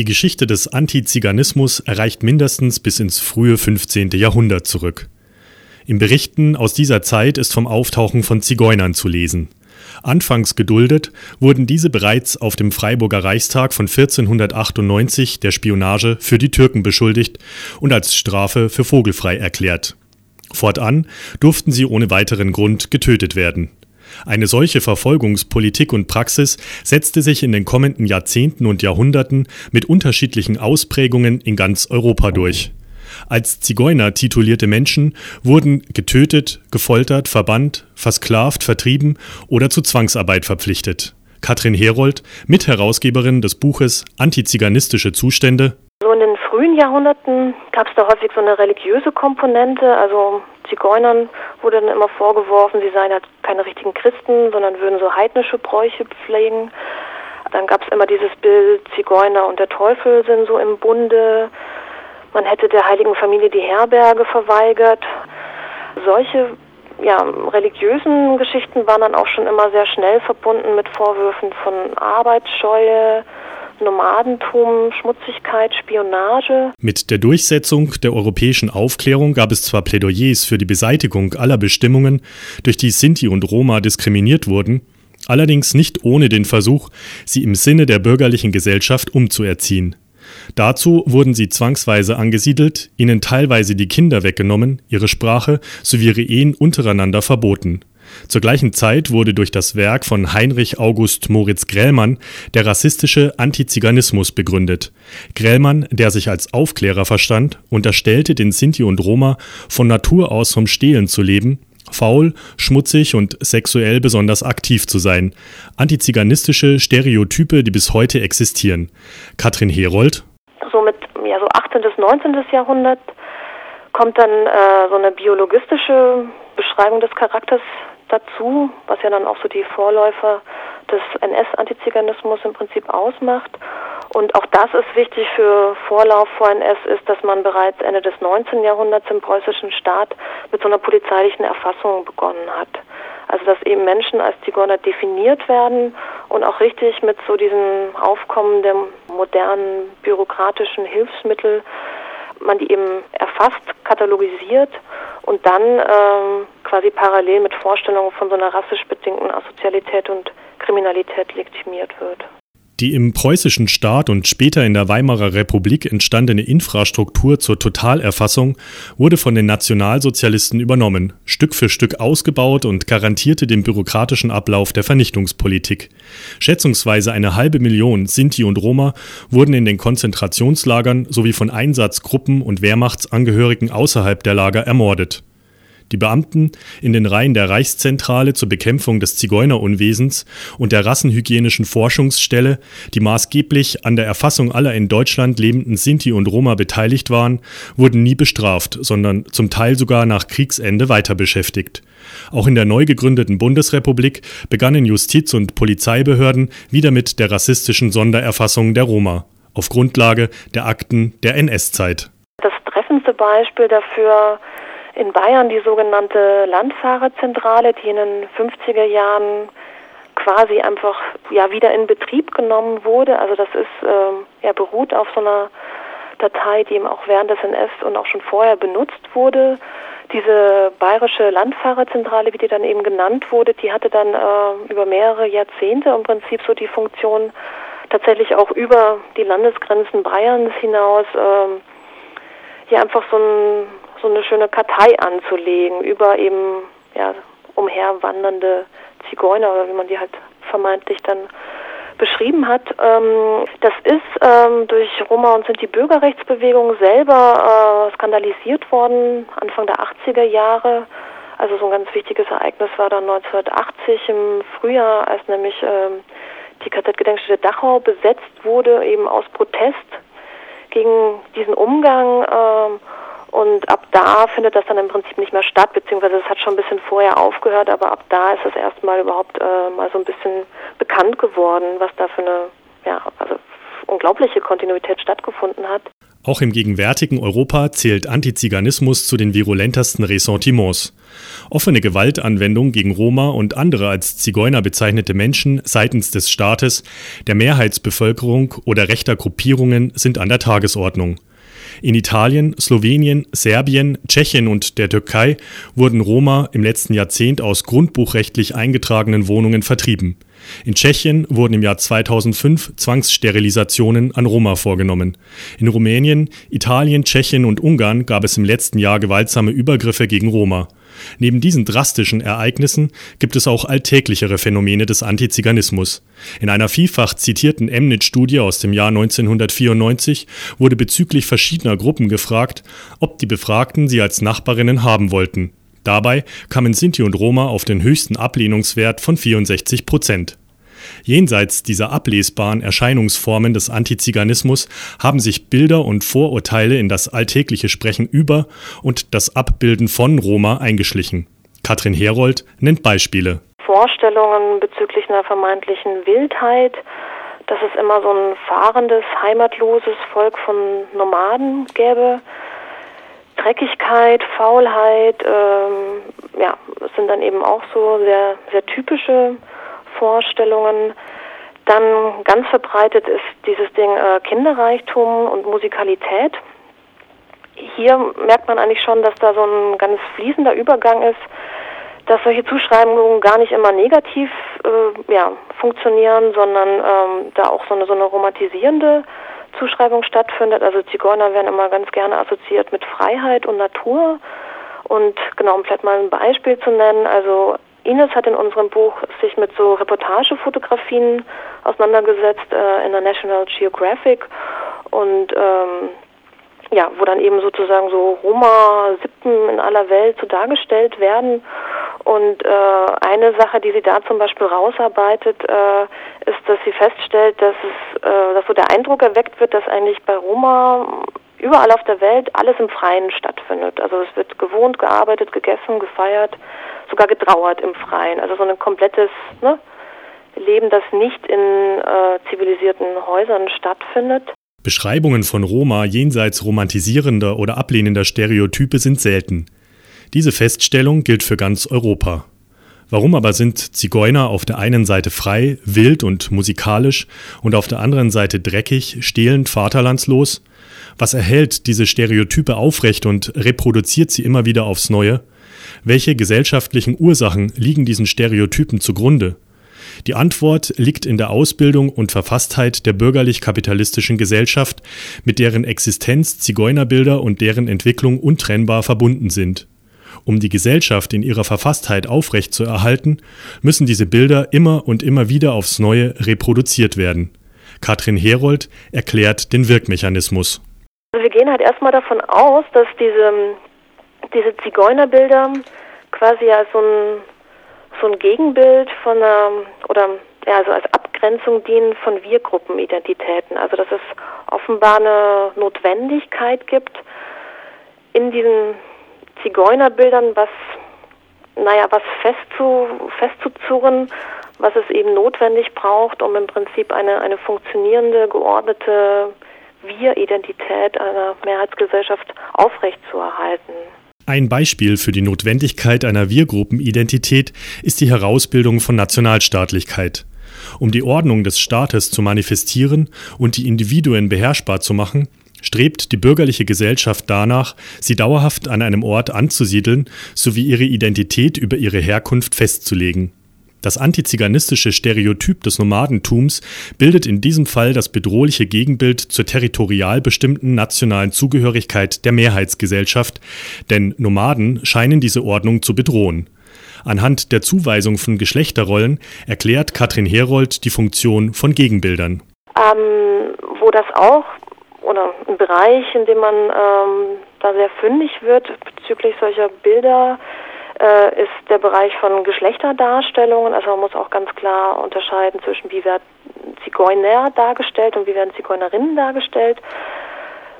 Die Geschichte des Antiziganismus erreicht mindestens bis ins frühe 15. Jahrhundert zurück. In Berichten aus dieser Zeit ist vom Auftauchen von Zigeunern zu lesen. Anfangs geduldet, wurden diese bereits auf dem Freiburger Reichstag von 1498 der Spionage für die Türken beschuldigt und als Strafe für vogelfrei erklärt. Fortan durften sie ohne weiteren Grund getötet werden. Eine solche Verfolgungspolitik und Praxis setzte sich in den kommenden Jahrzehnten und Jahrhunderten mit unterschiedlichen Ausprägungen in ganz Europa durch. Als Zigeuner titulierte Menschen wurden getötet, gefoltert, verbannt, versklavt, vertrieben oder zu Zwangsarbeit verpflichtet. Katrin Herold, Mitherausgeberin des Buches Antiziganistische Zustände. So in den frühen Jahrhunderten gab es da häufig so eine religiöse Komponente. Also Zigeunern wurde dann immer vorgeworfen, sie seien halt keine richtigen Christen, sondern würden so heidnische Bräuche pflegen. Dann gab es immer dieses Bild, Zigeuner und der Teufel sind so im Bunde. Man hätte der heiligen Familie die Herberge verweigert. Solche ja, religiösen Geschichten waren dann auch schon immer sehr schnell verbunden mit Vorwürfen von Arbeitsscheue, Nomadentum, Schmutzigkeit, Spionage. Mit der Durchsetzung der europäischen Aufklärung gab es zwar Plädoyers für die Beseitigung aller Bestimmungen, durch die Sinti und Roma diskriminiert wurden, allerdings nicht ohne den Versuch, sie im Sinne der bürgerlichen Gesellschaft umzuerziehen. Dazu wurden sie zwangsweise angesiedelt, ihnen teilweise die Kinder weggenommen, ihre Sprache sowie ihre Ehen untereinander verboten. Zur gleichen Zeit wurde durch das Werk von Heinrich August Moritz Grällmann der rassistische Antiziganismus begründet. Grällmann, der sich als Aufklärer verstand, unterstellte den Sinti und Roma von Natur aus vom Stehlen zu leben faul, schmutzig und sexuell besonders aktiv zu sein. Antiziganistische Stereotype, die bis heute existieren. Katrin Herold. So mit ja, so 18. bis 19. Jahrhundert kommt dann äh, so eine biologistische Beschreibung des Charakters dazu, was ja dann auch so die Vorläufer des NS-Antiziganismus im Prinzip ausmacht. Und auch das ist wichtig für Vorlauf vor NS, ist, dass man bereits Ende des 19. Jahrhunderts im preußischen Staat mit so einer polizeilichen Erfassung begonnen hat. Also dass eben Menschen als Zigeuner definiert werden und auch richtig mit so diesem Aufkommen der modernen bürokratischen Hilfsmittel man die eben erfasst, katalogisiert und dann ähm, quasi parallel mit Vorstellungen von so einer rassisch bedingten Asozialität und Kriminalität legitimiert wird. Die im preußischen Staat und später in der Weimarer Republik entstandene Infrastruktur zur Totalerfassung wurde von den Nationalsozialisten übernommen, Stück für Stück ausgebaut und garantierte den bürokratischen Ablauf der Vernichtungspolitik. Schätzungsweise eine halbe Million Sinti und Roma wurden in den Konzentrationslagern sowie von Einsatzgruppen und Wehrmachtsangehörigen außerhalb der Lager ermordet. Die Beamten in den Reihen der Reichszentrale zur Bekämpfung des Zigeunerunwesens und der Rassenhygienischen Forschungsstelle, die maßgeblich an der Erfassung aller in Deutschland lebenden Sinti und Roma beteiligt waren, wurden nie bestraft, sondern zum Teil sogar nach Kriegsende weiter beschäftigt. Auch in der neu gegründeten Bundesrepublik begannen Justiz- und Polizeibehörden wieder mit der rassistischen Sondererfassung der Roma auf Grundlage der Akten der NS-Zeit. Das treffendste Beispiel dafür in Bayern die sogenannte Landfahrerzentrale, die in den 50er Jahren quasi einfach ja wieder in Betrieb genommen wurde. Also das ist äh, ja beruht auf so einer Datei, die eben auch während des NS und auch schon vorher benutzt wurde. Diese bayerische Landfahrerzentrale, wie die dann eben genannt wurde, die hatte dann äh, über mehrere Jahrzehnte im Prinzip so die Funktion, tatsächlich auch über die Landesgrenzen Bayerns hinaus äh, hier einfach so ein so eine schöne Kartei anzulegen über eben ja, umherwandernde Zigeuner oder wie man die halt vermeintlich dann beschrieben hat. Ähm, das ist ähm, durch Roma und Sinti Bürgerrechtsbewegung selber äh, skandalisiert worden, Anfang der 80er Jahre. Also so ein ganz wichtiges Ereignis war dann 1980 im Frühjahr, als nämlich ähm, die KZ-Gedenkstätte Dachau besetzt wurde, eben aus Protest gegen diesen Umgang. Und ab da findet das dann im Prinzip nicht mehr statt, beziehungsweise es hat schon ein bisschen vorher aufgehört, aber ab da ist es erstmal überhaupt äh, mal so ein bisschen bekannt geworden, was da für eine, ja, also unglaubliche Kontinuität stattgefunden hat. Auch im gegenwärtigen Europa zählt Antiziganismus zu den virulentesten Ressentiments. Offene Gewaltanwendung gegen Roma und andere als Zigeuner bezeichnete Menschen seitens des Staates, der Mehrheitsbevölkerung oder rechter Gruppierungen sind an der Tagesordnung. In Italien, Slowenien, Serbien, Tschechien und der Türkei wurden Roma im letzten Jahrzehnt aus grundbuchrechtlich eingetragenen Wohnungen vertrieben. In Tschechien wurden im Jahr 2005 Zwangssterilisationen an Roma vorgenommen. In Rumänien, Italien, Tschechien und Ungarn gab es im letzten Jahr gewaltsame Übergriffe gegen Roma. Neben diesen drastischen Ereignissen gibt es auch alltäglichere Phänomene des Antiziganismus. In einer vielfach zitierten Emnit-Studie aus dem Jahr 1994 wurde bezüglich verschiedener Gruppen gefragt, ob die Befragten sie als Nachbarinnen haben wollten. Dabei kamen Sinti und Roma auf den höchsten Ablehnungswert von 64 Prozent. Jenseits dieser ablesbaren Erscheinungsformen des Antiziganismus haben sich Bilder und Vorurteile in das alltägliche Sprechen über und das Abbilden von Roma eingeschlichen. Katrin Herold nennt Beispiele. Vorstellungen bezüglich einer vermeintlichen Wildheit, dass es immer so ein fahrendes, heimatloses Volk von Nomaden gäbe. Dreckigkeit, Faulheit, ähm, ja, sind dann eben auch so sehr, sehr typische Vorstellungen. Dann ganz verbreitet ist dieses Ding äh, Kinderreichtum und Musikalität. Hier merkt man eigentlich schon, dass da so ein ganz fließender Übergang ist, dass solche Zuschreibungen gar nicht immer negativ äh, ja, funktionieren, sondern ähm, da auch so eine, so eine romantisierende Zuschreibung stattfindet. Also Zigeuner werden immer ganz gerne assoziiert mit Freiheit und Natur. Und genau, um vielleicht mal ein Beispiel zu nennen, also Ines hat in unserem Buch sich mit so Reportagefotografien auseinandergesetzt äh, in der National Geographic und ähm, ja, wo dann eben sozusagen so Roma-Sippen in aller Welt so dargestellt werden. Und äh, eine Sache, die sie da zum Beispiel rausarbeitet, äh, ist, dass sie feststellt, dass es, äh, dass so der Eindruck erweckt wird, dass eigentlich bei Roma überall auf der Welt alles im Freien stattfindet. Also es wird gewohnt, gearbeitet, gegessen, gefeiert, sogar getrauert im Freien. Also so ein komplettes ne, Leben, das nicht in äh, zivilisierten Häusern stattfindet. Beschreibungen von Roma jenseits romantisierender oder ablehnender Stereotype sind selten. Diese Feststellung gilt für ganz Europa. Warum aber sind Zigeuner auf der einen Seite frei, wild und musikalisch und auf der anderen Seite dreckig, stehlend, vaterlandslos? Was erhält diese Stereotype aufrecht und reproduziert sie immer wieder aufs Neue? Welche gesellschaftlichen Ursachen liegen diesen Stereotypen zugrunde? Die Antwort liegt in der Ausbildung und Verfasstheit der bürgerlich-kapitalistischen Gesellschaft, mit deren Existenz Zigeunerbilder und deren Entwicklung untrennbar verbunden sind. Um die Gesellschaft in ihrer Verfasstheit aufrechtzuerhalten, müssen diese Bilder immer und immer wieder aufs Neue reproduziert werden. Katrin Herold erklärt den Wirkmechanismus. Also wir gehen halt erstmal davon aus, dass diese, diese Zigeunerbilder quasi als so ein, so ein Gegenbild von einer, oder ja, also als Abgrenzung dienen von Wir-Gruppenidentitäten. Also dass es offenbar eine Notwendigkeit gibt, in diesen Zigeunerbildern was, naja, was festzu, festzuzurren, was es eben notwendig braucht, um im Prinzip eine, eine funktionierende, geordnete wir-Identität einer Mehrheitsgesellschaft aufrechtzuerhalten. Ein Beispiel für die Notwendigkeit einer Wir-Gruppenidentität ist die Herausbildung von Nationalstaatlichkeit. Um die Ordnung des Staates zu manifestieren und die Individuen beherrschbar zu machen, strebt die bürgerliche Gesellschaft danach, sie dauerhaft an einem Ort anzusiedeln sowie ihre Identität über ihre Herkunft festzulegen. Das antiziganistische Stereotyp des Nomadentums bildet in diesem Fall das bedrohliche Gegenbild zur territorial bestimmten nationalen Zugehörigkeit der Mehrheitsgesellschaft, denn Nomaden scheinen diese Ordnung zu bedrohen. Anhand der Zuweisung von Geschlechterrollen erklärt Katrin Herold die Funktion von Gegenbildern. Ähm, wo das auch, oder ein Bereich, in dem man ähm, da sehr fündig wird bezüglich solcher Bilder, äh, ist der Bereich von Geschlechterdarstellungen. Also man muss auch ganz klar unterscheiden zwischen wie werden Zigeuner dargestellt und wie werden Zigeunerinnen dargestellt.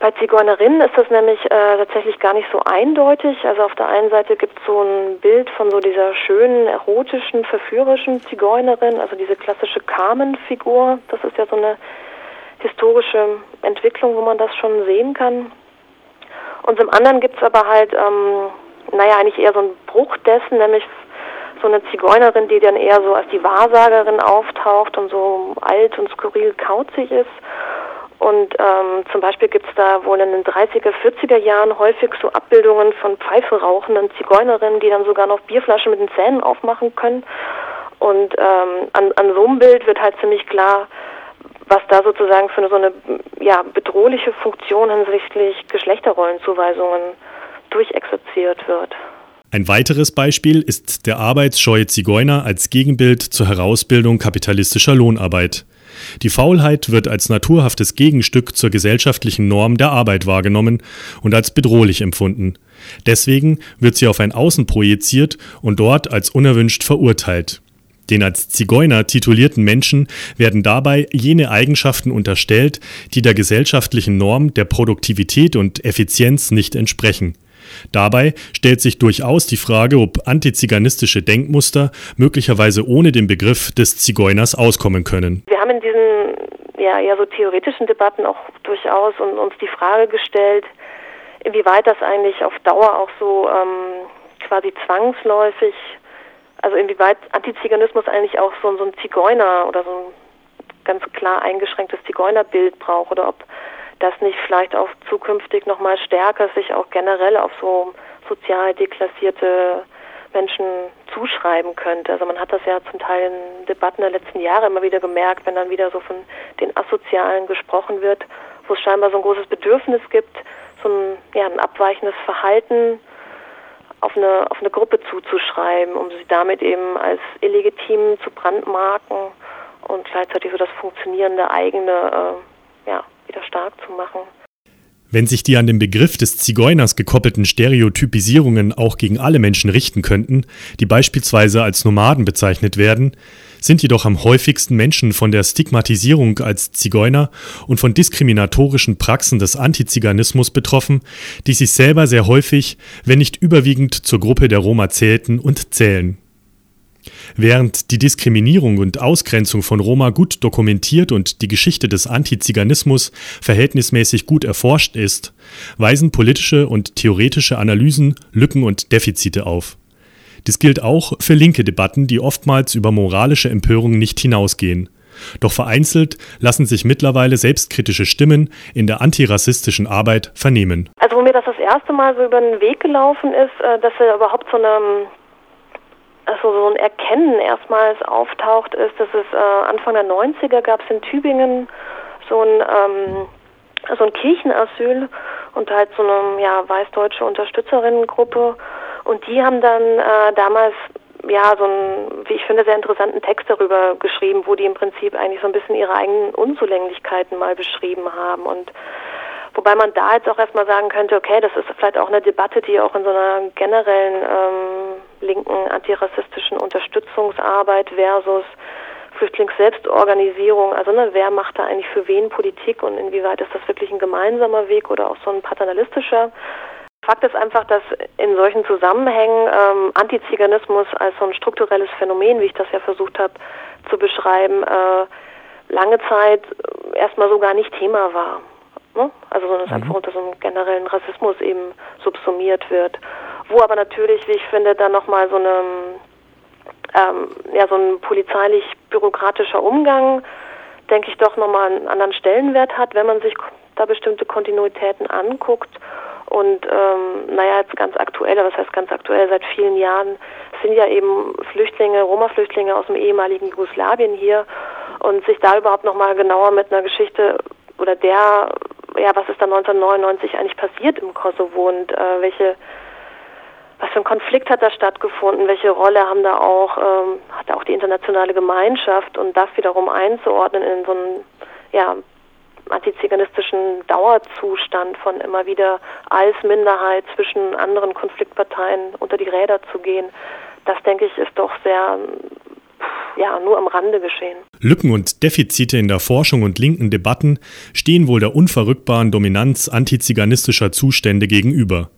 Bei Zigeunerinnen ist das nämlich äh, tatsächlich gar nicht so eindeutig. Also auf der einen Seite gibt es so ein Bild von so dieser schönen, erotischen, verführerischen Zigeunerin, also diese klassische Carmen-Figur. Das ist ja so eine historische Entwicklung, wo man das schon sehen kann. Und zum anderen gibt es aber halt, ähm, naja, eigentlich eher so einen Bruch dessen, nämlich so eine Zigeunerin, die dann eher so als die Wahrsagerin auftaucht und so alt und skurril kauzig ist. Und ähm, zum Beispiel gibt es da wohl in den 30er, 40er Jahren häufig so Abbildungen von Pfeife rauchenden Zigeunerinnen, die dann sogar noch Bierflaschen mit den Zähnen aufmachen können. Und ähm, an, an so einem Bild wird halt ziemlich klar, was da sozusagen für eine, so eine ja, bedrohliche Funktion hinsichtlich Geschlechterrollenzuweisungen durchexerziert wird. Ein weiteres Beispiel ist der arbeitsscheue Zigeuner als Gegenbild zur Herausbildung kapitalistischer Lohnarbeit. Die Faulheit wird als naturhaftes Gegenstück zur gesellschaftlichen Norm der Arbeit wahrgenommen und als bedrohlich empfunden. Deswegen wird sie auf ein Außen projiziert und dort als unerwünscht verurteilt. Den als Zigeuner titulierten Menschen werden dabei jene Eigenschaften unterstellt, die der gesellschaftlichen Norm der Produktivität und Effizienz nicht entsprechen. Dabei stellt sich durchaus die Frage, ob antiziganistische Denkmuster möglicherweise ohne den Begriff des Zigeuners auskommen können. Wir haben in diesen ja, eher so theoretischen Debatten auch durchaus uns die Frage gestellt, inwieweit das eigentlich auf Dauer auch so ähm, quasi zwangsläufig also inwieweit Antiziganismus eigentlich auch so, so ein Zigeuner oder so ein ganz klar eingeschränktes Zigeunerbild braucht oder ob das nicht vielleicht auch zukünftig nochmal stärker sich auch generell auf so sozial deklassierte Menschen zuschreiben könnte. Also man hat das ja zum Teil in Debatten der letzten Jahre immer wieder gemerkt, wenn dann wieder so von den Asozialen gesprochen wird, wo es scheinbar so ein großes Bedürfnis gibt, so ein, ja, ein abweichendes Verhalten auf eine, auf eine Gruppe zuzuschreiben, um sie damit eben als illegitim zu brandmarken und gleichzeitig so das funktionierende eigene äh, ja, wieder stark zu machen. Wenn sich die an den Begriff des Zigeuners gekoppelten Stereotypisierungen auch gegen alle Menschen richten könnten, die beispielsweise als Nomaden bezeichnet werden, sind jedoch am häufigsten Menschen von der Stigmatisierung als Zigeuner und von diskriminatorischen Praxen des Antiziganismus betroffen, die sich selber sehr häufig, wenn nicht überwiegend zur Gruppe der Roma zählten und zählen. Während die Diskriminierung und Ausgrenzung von Roma gut dokumentiert und die Geschichte des Antiziganismus verhältnismäßig gut erforscht ist, weisen politische und theoretische Analysen Lücken und Defizite auf. Dies gilt auch für linke Debatten, die oftmals über moralische Empörung nicht hinausgehen. Doch vereinzelt lassen sich mittlerweile selbstkritische Stimmen in der antirassistischen Arbeit vernehmen. Also wo mir das das erste Mal so über den Weg gelaufen ist, äh, dass er überhaupt so eine also so ein Erkennen erstmals auftaucht, ist, dass es äh, Anfang der 90er gab es in Tübingen so ein, ähm, so ein Kirchenasyl und halt so eine ja, weißdeutsche Unterstützerinnengruppe. Und die haben dann äh, damals ja so einen, wie ich finde, sehr interessanten Text darüber geschrieben, wo die im Prinzip eigentlich so ein bisschen ihre eigenen Unzulänglichkeiten mal beschrieben haben. Und Wobei man da jetzt auch erstmal sagen könnte, okay, das ist vielleicht auch eine Debatte, die auch in so einer generellen ähm, linken antirassistischen Unterstützungsarbeit versus Flüchtlingsselbstorganisierung, also ne, wer macht da eigentlich für wen Politik und inwieweit ist das wirklich ein gemeinsamer Weg oder auch so ein paternalistischer? Fakt ist einfach, dass in solchen Zusammenhängen ähm, Antiziganismus als so ein strukturelles Phänomen, wie ich das ja versucht habe zu beschreiben, äh, lange Zeit erstmal so gar nicht Thema war. Ne? Also sondern es mhm. einfach unter so einem generellen Rassismus eben subsumiert wird. Wo aber natürlich, wie ich finde, dann nochmal so eine ähm, ja, so ein polizeilich-bürokratischer Umgang, denke ich, doch nochmal einen anderen Stellenwert hat, wenn man sich da bestimmte Kontinuitäten anguckt. Und ähm, naja, jetzt ganz aktuell, was heißt ganz aktuell, seit vielen Jahren sind ja eben Flüchtlinge, Roma-Flüchtlinge aus dem ehemaligen Jugoslawien hier und sich da überhaupt nochmal genauer mit einer Geschichte oder der ja, was ist da 1999 eigentlich passiert im Kosovo und äh, welche, was für ein Konflikt hat da stattgefunden, welche Rolle haben da auch, ähm, hat auch die internationale Gemeinschaft und das wiederum einzuordnen in so einen, ja, antiziganistischen Dauerzustand von immer wieder als Minderheit zwischen anderen Konfliktparteien unter die Räder zu gehen, das denke ich ist doch sehr ja, nur am Rande geschehen. Lücken und Defizite in der Forschung und linken Debatten stehen wohl der unverrückbaren Dominanz antiziganistischer Zustände gegenüber.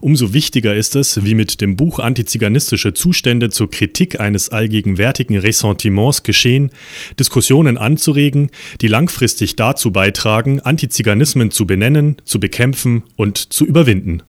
Umso wichtiger ist es, wie mit dem Buch Antiziganistische Zustände zur Kritik eines allgegenwärtigen Ressentiments geschehen, Diskussionen anzuregen, die langfristig dazu beitragen, Antiziganismen zu benennen, zu bekämpfen und zu überwinden.